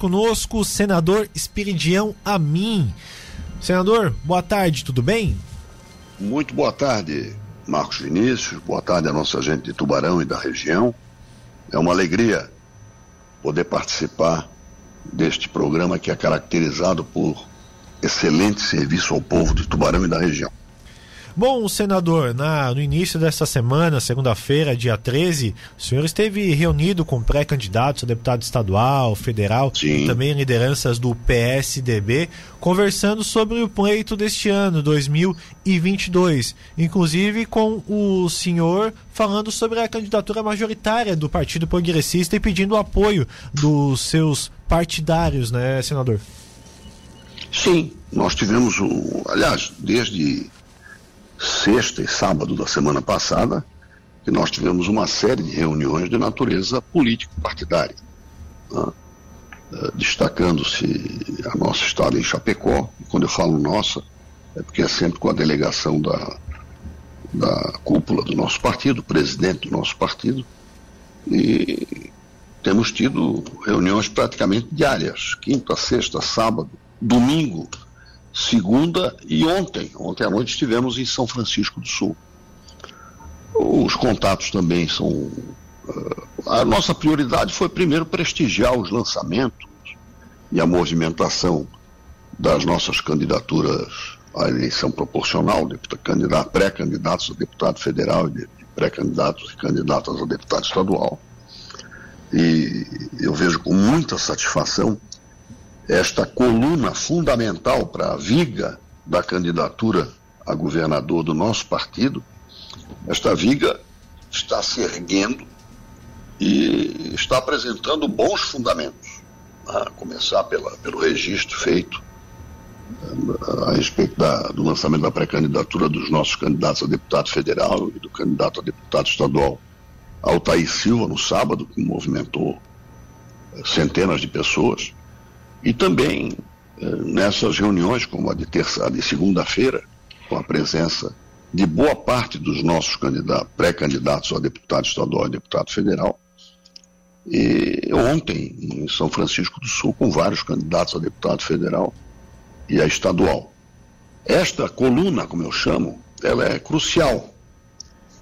conosco o senador Espiridião Amin. Senador, boa tarde, tudo bem? Muito boa tarde, Marcos Vinícius. Boa tarde a nossa gente de Tubarão e da região. É uma alegria poder participar deste programa que é caracterizado por excelente serviço ao povo de Tubarão e da região. Bom, senador, na, no início desta semana, segunda-feira, dia 13, o senhor esteve reunido com pré-candidatos a deputado estadual, federal Sim. e também lideranças do PSDB, conversando sobre o pleito deste ano, 2022. Inclusive com o senhor falando sobre a candidatura majoritária do Partido Progressista e pedindo o apoio dos seus partidários, né, senador? Sim, nós tivemos um. Aliás, desde sexta e sábado da semana passada, que nós tivemos uma série de reuniões de natureza político-partidária. Né? Eh, Destacando-se a nossa estada em Chapecó, e quando eu falo nossa, é porque é sempre com a delegação da, da cúpula do nosso partido, presidente do nosso partido, e temos tido reuniões praticamente diárias, quinta, sexta, sábado, domingo, segunda e ontem. Ontem à noite estivemos em São Francisco do Sul. Os contatos também são. eh, a nossa prioridade foi primeiro prestigiar os lançamentos e a movimentação das nossas candidaturas à eleição proporcional, pré-candidatos a deputado federal e pré-candidatos e candidatas a deputado estadual. E eu vejo com muita satisfação esta coluna fundamental para a viga da candidatura a governador do nosso partido, esta viga está se erguendo e está apresentando bons fundamentos, a começar pela, pelo registro feito eh, a respeito da- do lançamento da pré-candidatura dos nossos candidatos a deputado federal e do candidato a deputado estadual Altair Silva no sábado, que movimentou eh, centenas de pessoas. E também eh, nessas reuniões, como a de terça, a de segunda-feira, com a presença de boa parte dos nossos candidatos, pré-candidatos a deputado estadual e deputado federal. E ontem, em São Francisco do Sul, com vários candidatos a deputado federal e a estadual. Esta coluna, como eu chamo, ela é crucial.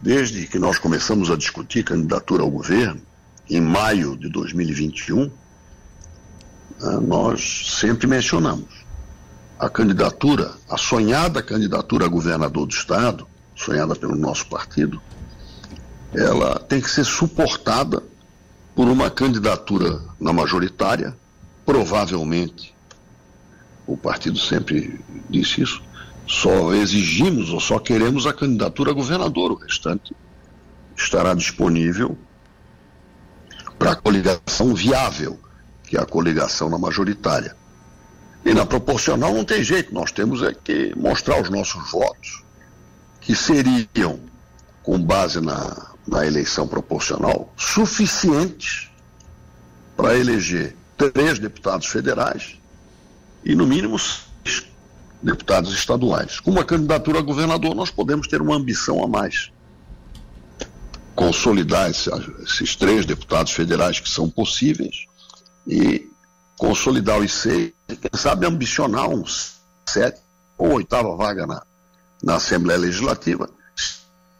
Desde que nós começamos a discutir candidatura ao governo, em maio de 2021, ah, nós sempre mencionamos a candidatura, a sonhada candidatura a governador do Estado, sonhada pelo nosso partido, ela tem que ser suportada por uma candidatura na majoritária, provavelmente, o partido sempre disse isso, só exigimos ou só queremos a candidatura a governador, o restante estará disponível para a coligação viável, que é a coligação na majoritária. E na proporcional não tem jeito, nós temos é que mostrar os nossos votos, que seriam, com base na, na eleição proporcional, suficientes para eleger três deputados federais e, no mínimo, seis deputados estaduais. Com uma candidatura a governador, nós podemos ter uma ambição a mais. Consolidar esse- esses três deputados federais que são possíveis e consolidar os seis, e quem sabe ambicionar uns sete ou oitava vaga na, na Assembleia Legislativa,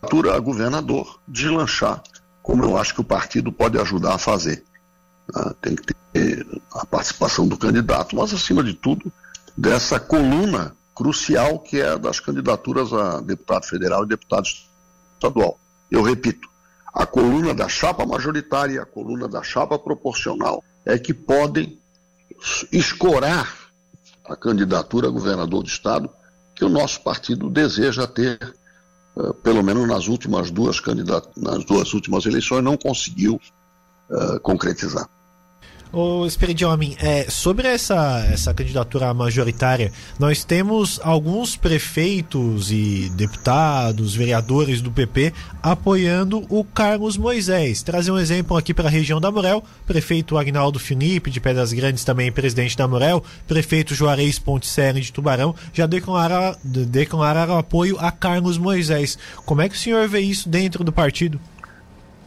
candidatura a governador, deslanchar, como eu acho que o partido pode ajudar a fazer. Ah, tem que ter a participação do candidato, mas acima de tudo, dessa coluna crucial que é das candidaturas a deputado federal e deputado estadual. Eu repito, a coluna da chapa majoritária e a coluna da chapa proporcional é que podem escorar a candidatura a governador do estado que o nosso partido deseja ter, eh, pelo menos nas últimas duas nas duas últimas eleições não conseguiu eh, concretizar. Ô, Esperidião Amin, é, sobre essa, essa candidatura majoritária, nós temos alguns prefeitos e deputados, vereadores do PP apoiando o Carlos Moisés. Trazer um exemplo aqui para a região da Morel, prefeito Agnaldo Felipe de Pedras Grandes, também presidente da Morel, prefeito Juarez Ponticelli de Tubarão, já declararam, declararam apoio a Carlos Moisés. Como é que o senhor vê isso dentro do partido?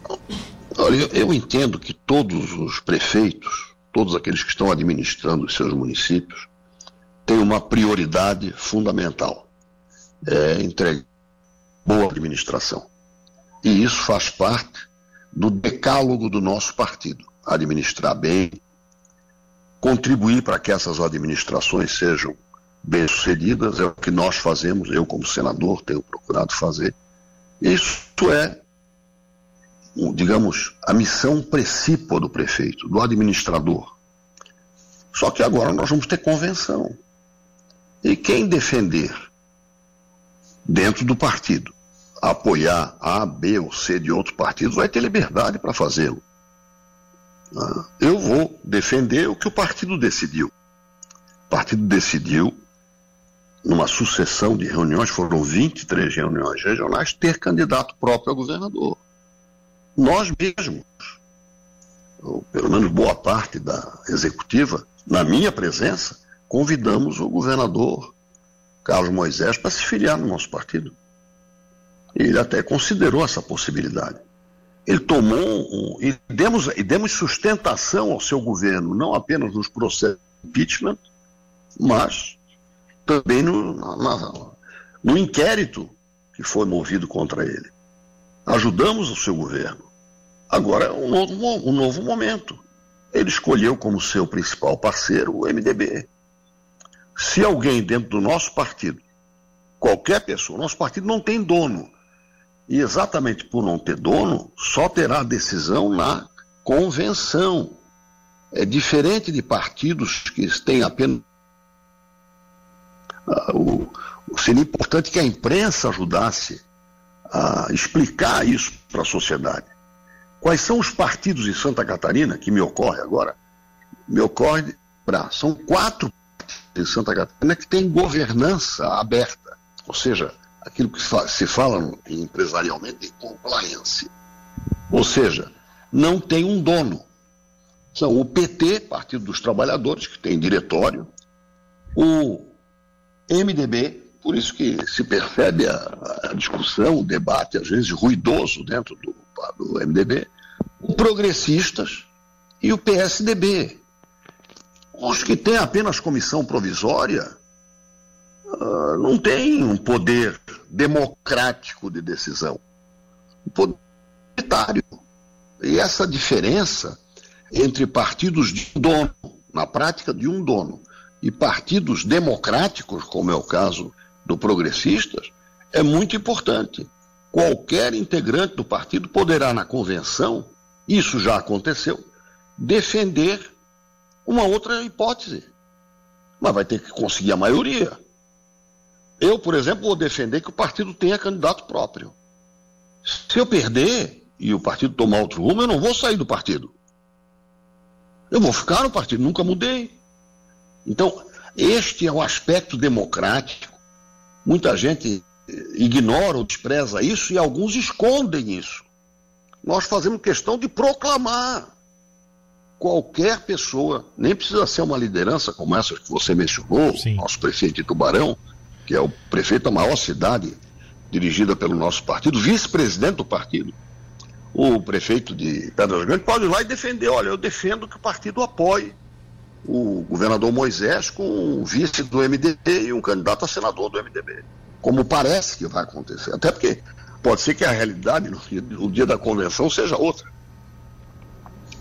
Olha, eu, eu entendo que todos os prefeitos todos aqueles que estão administrando os seus municípios, têm uma prioridade fundamental: é entregar boa administração. E isso faz parte do decálogo do nosso partido. Administrar bem, contribuir para que essas administrações sejam bem-sucedidas, é o que nós fazemos, eu como senador tenho procurado fazer. Isso é, digamos, a missão precípua do prefeito, do administrador. Só que agora nós vamos ter convenção. E quem defender dentro do partido apoiar A, B ou C de outro partido vai ter liberdade para fazê-lo. Ah, eu vou defender o que o partido decidiu. O partido decidiu, numa sucessão de reuniões, foram 23 reuniões regionais, ter candidato próprio a governador. Nós mesmos, ou pelo menos boa parte da executiva, na minha presença, convidamos o governador Carlos Moisés para se filiar no nosso partido. Ele até considerou essa possibilidade. Ele tomou um, e, demos, e demos sustentação ao seu governo, não apenas nos processos de impeachment, mas também no, na, no inquérito que foi movido contra ele. Ajudamos o seu governo. Agora é um novo, um novo momento. Ele escolheu como seu principal parceiro o MDB. Se alguém dentro do nosso partido, qualquer pessoa, nosso partido não tem dono, e exatamente por não ter dono, só terá decisão na convenção. É diferente de partidos que têm apenas. Ah, o, seria importante que a imprensa ajudasse a explicar isso para a sociedade. Quais são os partidos em Santa Catarina, que me ocorre agora? Me ocorre, são quatro em Santa Catarina que têm governança aberta, ou seja, aquilo que se fala empresarialmente de compliance. Ou seja, não tem um dono. São o PT, Partido dos Trabalhadores, que tem diretório, o MDB, por isso que se percebe a, a discussão, o debate, às vezes ruidoso dentro do, do MDB, o Progressistas e o PSDB. Os que têm apenas comissão provisória uh, não têm um poder democrático de decisão. O poder unitário. E essa diferença entre partidos de dono, na prática de um dono, e partidos democráticos, como é o caso do Progressistas, é muito importante. Qualquer integrante do partido poderá, na convenção, isso já aconteceu, defender uma outra hipótese. Mas vai ter que conseguir a maioria. Eu, por exemplo, vou defender que o partido tenha candidato próprio. Se eu perder e o partido tomar outro rumo, eu não vou sair do partido. Eu vou ficar no partido, nunca mudei. Então, este é o aspecto democrático. Muita gente ignora ou despreza isso e alguns escondem isso. Nós fazemos questão de proclamar. Qualquer pessoa, nem precisa ser uma liderança como essa que você mencionou, Sim. nosso prefeito de Tubarão, que é o prefeito da maior cidade dirigida pelo nosso partido, vice-presidente do partido, o prefeito de Pedras Grandes, pode ir lá e defender. Olha, eu defendo que o partido apoie o governador Moisés com um vice do MDB e um candidato a senador do MDB. Como parece que vai acontecer. Até porque pode ser que a realidade no dia, no dia da convenção seja outra.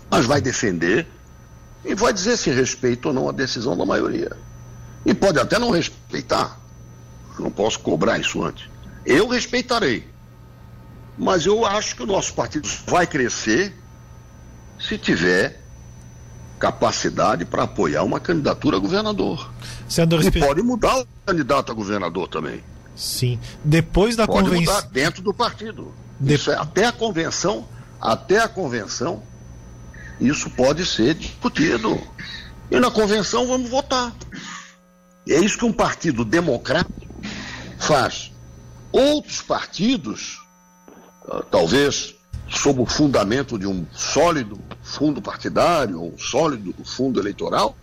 Mas vai defender e vai dizer se respeita ou não a decisão da maioria. E pode até não respeitar não posso cobrar isso antes. Eu respeitarei. Mas eu acho que o nosso partido vai crescer se tiver capacidade para apoiar uma candidatura a governador. Senador e pode mudar o candidato a governador também. Sim. Depois da convenção. Pode mudar dentro do partido. De... Isso é até a convenção, até a convenção, isso pode ser discutido. E na convenção vamos votar. E é isso que um partido democrático faz. Outros partidos, ah, talvez sob o fundamento de um sólido fundo partidário, ou um sólido fundo eleitoral,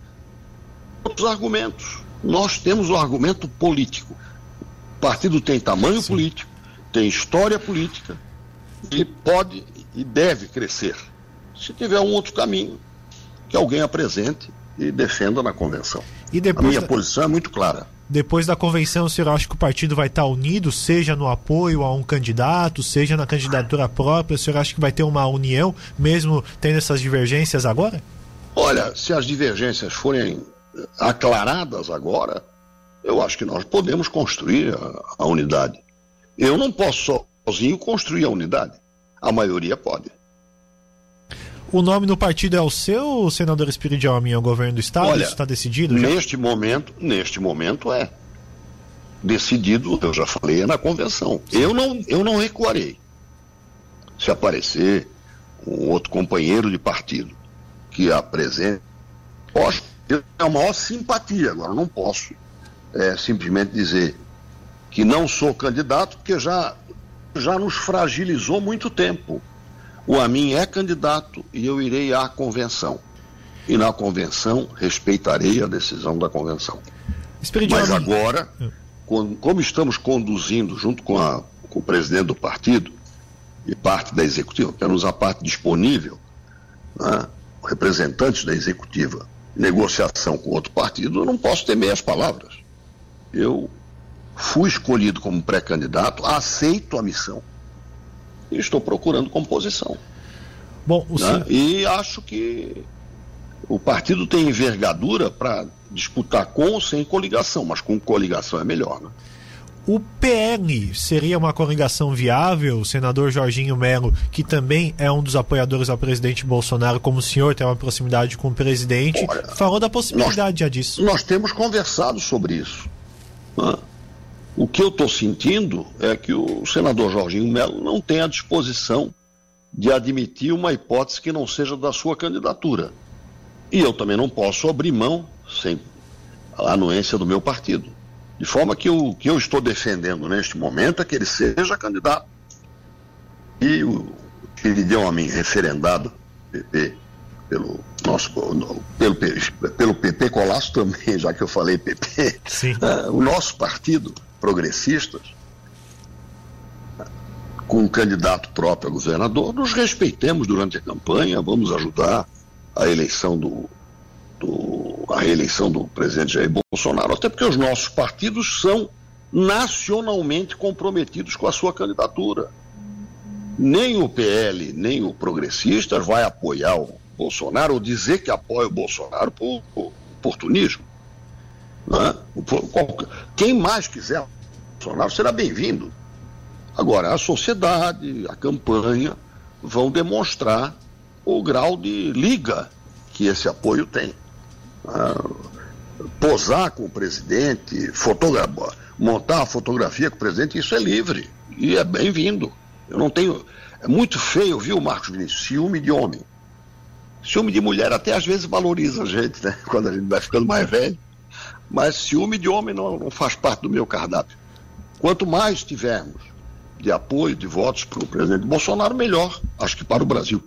outros argumentos. Nós temos o argumento político. O partido tem tamanho Sim. político, tem história política e pode e deve crescer. Se tiver um outro caminho, que alguém apresente e defenda na convenção. E depois a minha posição é muito clara. Depois da convenção, o senhor acha que o partido vai estar unido, seja no apoio a um candidato, seja na candidatura própria? O senhor acha que vai ter uma união, mesmo tendo essas divergências agora? Olha, se as divergências forem aclaradas agora, eu acho que nós podemos construir a, a unidade. Eu não posso sozinho construir a unidade. A maioria pode. O nome no partido é o seu, senador Espírito de Homem, é o governo do estado? Olha, Isso está decidido? Já? Neste momento, neste momento é decidido, eu já falei, é na convenção. Eu não, eu não recuarei. Se aparecer um outro companheiro de partido que apresente, posso ter a maior simpatia, agora não posso é, simplesmente dizer que não sou candidato, porque já, já nos fragilizou muito tempo. O Amin é candidato e eu irei à convenção. E na convenção respeitarei a decisão da convenção. Mas agora, como estamos conduzindo junto com, a, com o presidente do partido e parte da executiva, temos a parte disponível, né, representantes da executiva, negociação com outro partido, eu não posso ter meias palavras. Eu fui escolhido como pré-candidato, aceito a missão e estou procurando composição. Bom, o né? senhor... E acho que o partido tem envergadura para disputar com ou sem coligação, mas com coligação é melhor. Né? O PL seria uma coligação viável? O senador Jorginho Melo, que também é um dos apoiadores ao presidente Bolsonaro, como o senhor tem uma proximidade com o presidente, Olha, falou da possibilidade nós, já disso. Nós temos conversado sobre isso. Né? O que eu estou sentindo é que o senador Jorginho Melo não tem a disposição de admitir uma hipótese que não seja da sua candidatura. E eu também não posso abrir mão sem a anuência do meu partido. De forma que o que eu estou defendendo neste momento é que ele seja candidato. E o que ele deu a mim referendado PP, pelo nosso pelo, pelo PP Colasso também, já que eu falei PP, uh, o nosso partido progressistas, com um candidato próprio a governador, nos respeitemos durante a campanha, vamos ajudar a eleição do, do, a reeleição do presidente Jair Bolsonaro, até porque os nossos partidos são nacionalmente comprometidos com a sua candidatura. Nem o PL, nem o Progressistas vai apoiar o Bolsonaro ou dizer que apoia o Bolsonaro por, por oportunismo. Quem mais quiser Bolsonaro será bem-vindo. Agora, a sociedade, a campanha vão demonstrar o grau de liga que esse apoio tem. Ah, posar com o presidente, montar a fotografia com o presidente, isso é livre e é bem-vindo. Eu não tenho. É muito feio, viu, Marcos Vinícius? Ciúme de homem. Ciúme de mulher até às vezes valoriza a gente, né? Quando a gente vai ficando mais velho. Mas ciúme de homem não, não faz parte do meu cardápio. Quanto mais tivermos de apoio, de votos para o presidente Bolsonaro, melhor, acho que para o Brasil.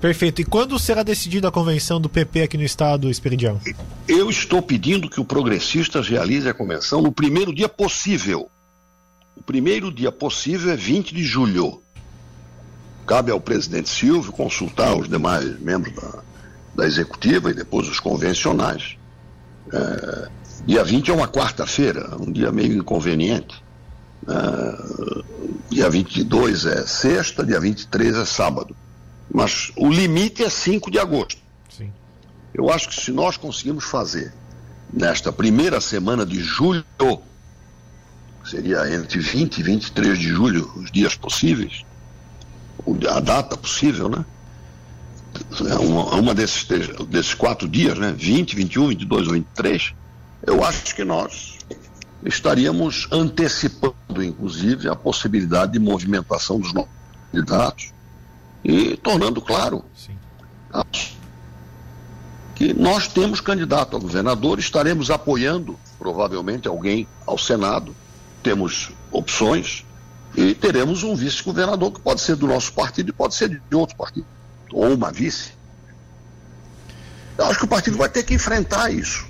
Perfeito. E quando será decidida a convenção do PP aqui no estado, Esperidião? Eu estou pedindo que o Progressistas realize a convenção no primeiro dia possível. O primeiro dia possível é 20 de julho. Cabe ao presidente Silvio consultar os demais membros da, da executiva e depois os convencionais. É, dia 20 é uma quarta-feira, um dia meio inconveniente. É, dia 22 é sexta, dia 23 é sábado. Mas o limite é 5 de agosto. Sim. Eu acho que se nós conseguimos fazer nesta primeira semana de julho, seria entre 20 e 23 de julho, os dias possíveis, a data possível, né? É uma, uma desses, desses quatro dias, né? 20, 21, 22 ou 23, eu acho que nós estaríamos antecipando, inclusive, a possibilidade de movimentação dos nossos candidatos e tornando claro que nós temos candidato a governador, estaremos apoiando provavelmente alguém ao Senado, temos opções e teremos um vice-governador que pode ser do nosso partido e pode ser de outro partido, ou uma vice. Eu acho que o partido vai ter que enfrentar isso.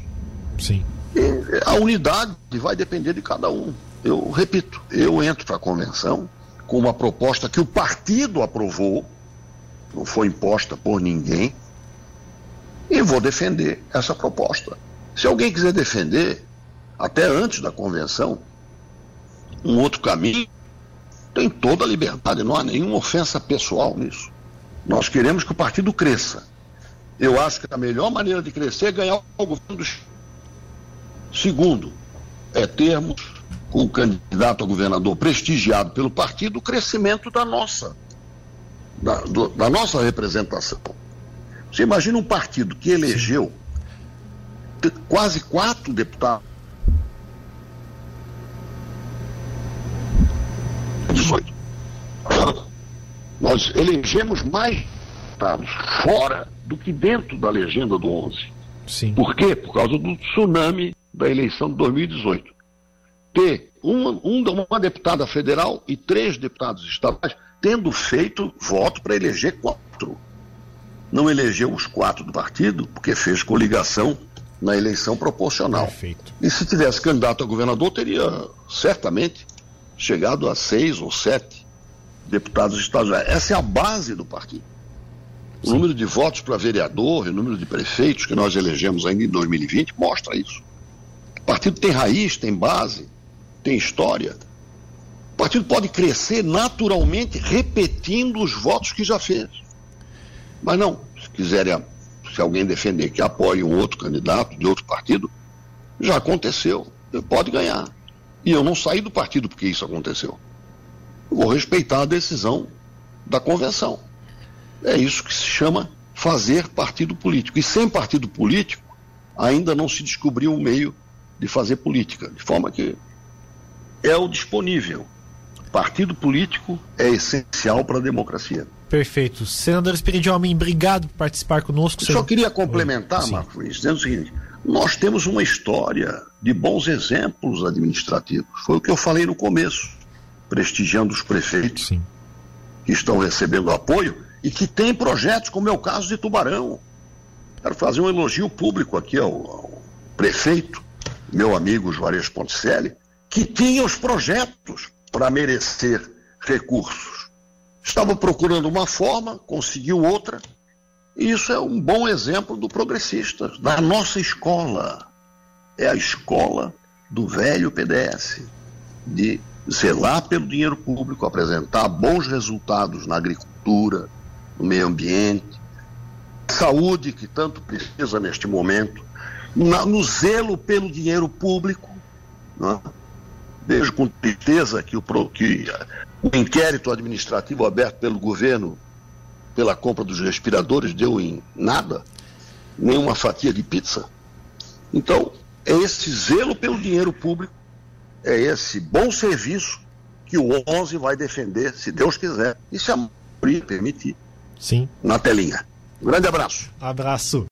Sim. E a unidade vai depender de cada um. Eu repito, eu entro para a convenção com uma proposta que o partido aprovou, não foi imposta por ninguém, E vou defender essa proposta. Se alguém quiser defender, até antes da convenção, um outro caminho, tem toda a liberdade, não há nenhuma ofensa pessoal nisso. Nós queremos que o partido cresça. Eu acho que a melhor maneira de crescer é ganhar o governo do Segundo, é termos com o candidato a governador prestigiado pelo partido o crescimento da nossa, da, do, da nossa representação. Você imagina um partido que elegeu quase quatro deputados. Nós elegemos mais deputados fora do que dentro da legenda do 11. Sim. Por quê? Por causa do tsunami da eleição de 2018. Ter uma, uma deputada federal e três deputados estaduais tendo feito voto para eleger quatro. Não elegeu os quatro do partido porque fez coligação na eleição proporcional. Perfeito. E se tivesse candidato a governador, teria certamente chegado a seis ou sete deputados estaduais. Essa é a base do partido. O Sim. número de votos para vereador e o número de prefeitos que nós elegemos ainda em 2020 mostra isso. O partido tem raiz, tem base, tem história. O partido pode crescer naturalmente repetindo os votos que já fez. Mas não, se quiserem, se alguém defender que apoie um outro candidato de outro partido, já aconteceu, pode ganhar. E eu não saí do partido porque isso aconteceu. Eu vou respeitar a decisão da convenção. É isso que se chama fazer partido político. E sem partido político, ainda não se descobriu um meio de fazer política, de forma que é o disponível. Partido político é essencial para a democracia. Perfeito. Senador Espírito Homem, obrigado por participar conosco. Eu só queria complementar, Sim. Marco Luiz, dizendo o seguinte: nós temos uma história de bons exemplos administrativos. Foi o que eu falei no começo, prestigiando os prefeitos Sim. que estão recebendo apoio e que têm projetos, como é o caso de Tubarão. Quero fazer um elogio público aqui ao, ao prefeito, meu amigo Juarez Ponticelli, que tinha os projetos para merecer recursos. Estava procurando uma forma, conseguiu outra, e isso é um bom exemplo do progressista, da nossa escola. É a escola do velho PDS, de zelar pelo dinheiro público, apresentar bons resultados na agricultura, no meio ambiente, saúde que tanto precisa neste momento, na, no zelo pelo dinheiro público. Né? Vejo com tristeza que o, que o inquérito administrativo aberto pelo governo pela compra dos respiradores deu em nada, nenhuma fatia de pizza. Então, é esse zelo pelo dinheiro público, é esse bom serviço que o 11 vai defender, se Deus quiser, e se a maioria permitir. Sim. Na telinha. Um grande abraço. Abraço.